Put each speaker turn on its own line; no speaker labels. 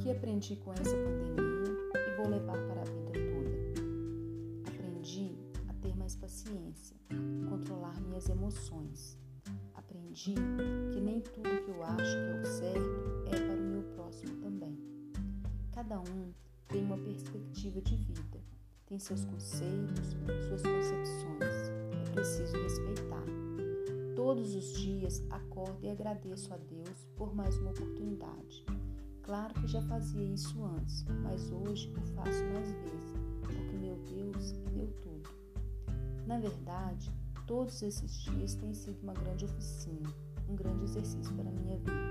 que aprendi com essa pandemia e vou levar para a vida toda. Aprendi a ter mais paciência, controlar minhas emoções. Aprendi que nem tudo que eu acho que é o certo é para o meu próximo também. Cada um tem uma perspectiva de vida, tem seus conceitos, suas concepções. É preciso respeitar. Todos os dias acordo e agradeço a Deus por mais uma oportunidade Claro que já fazia isso antes, mas hoje o faço mais vezes, porque meu Deus me deu tudo. Na verdade, todos esses dias têm sido uma grande oficina, um grande exercício para a minha vida.